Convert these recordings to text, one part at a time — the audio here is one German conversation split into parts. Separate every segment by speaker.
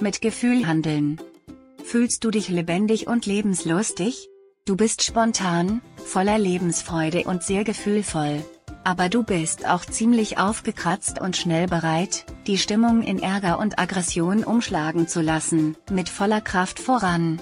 Speaker 1: mit Gefühl handeln. Fühlst du dich lebendig und lebenslustig? Du bist spontan, voller Lebensfreude und sehr gefühlvoll. Aber du bist auch ziemlich aufgekratzt und schnell bereit, die Stimmung in Ärger und Aggression umschlagen zu lassen, mit voller Kraft voran.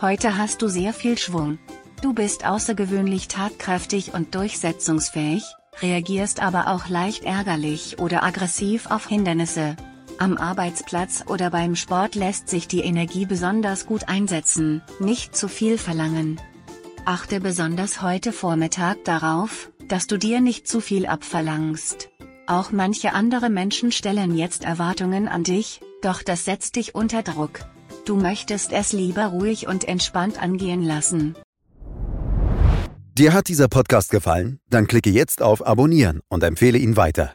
Speaker 1: Heute hast du sehr viel Schwung. Du bist außergewöhnlich tatkräftig und durchsetzungsfähig, reagierst aber auch leicht ärgerlich oder aggressiv auf Hindernisse. Am Arbeitsplatz oder beim Sport lässt sich die Energie besonders gut einsetzen, nicht zu viel verlangen. Achte besonders heute Vormittag darauf, dass du dir nicht zu viel abverlangst. Auch manche andere Menschen stellen jetzt Erwartungen an dich, doch das setzt dich unter Druck. Du möchtest es lieber ruhig und entspannt angehen lassen.
Speaker 2: Dir hat dieser Podcast gefallen? Dann klicke jetzt auf Abonnieren und empfehle ihn weiter.